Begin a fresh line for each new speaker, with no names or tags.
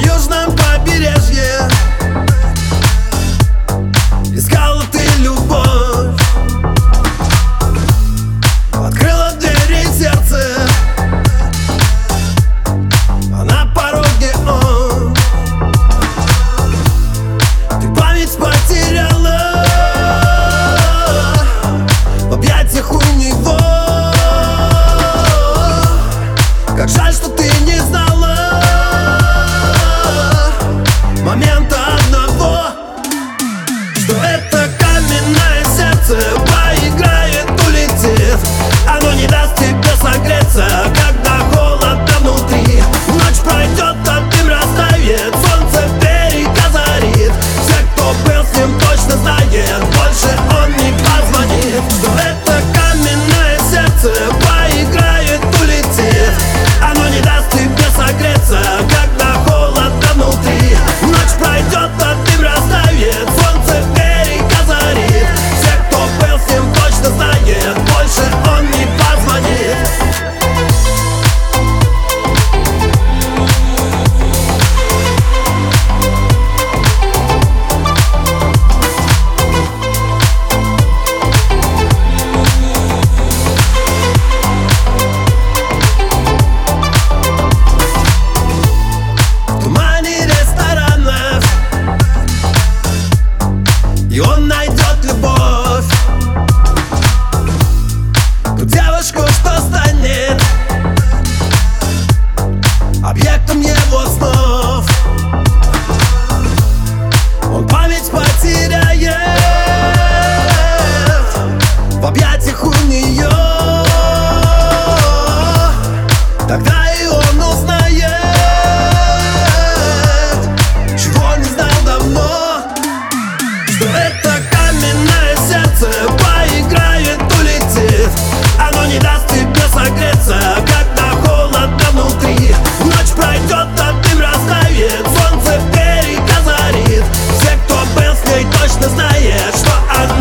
даешь нам по Yes, but I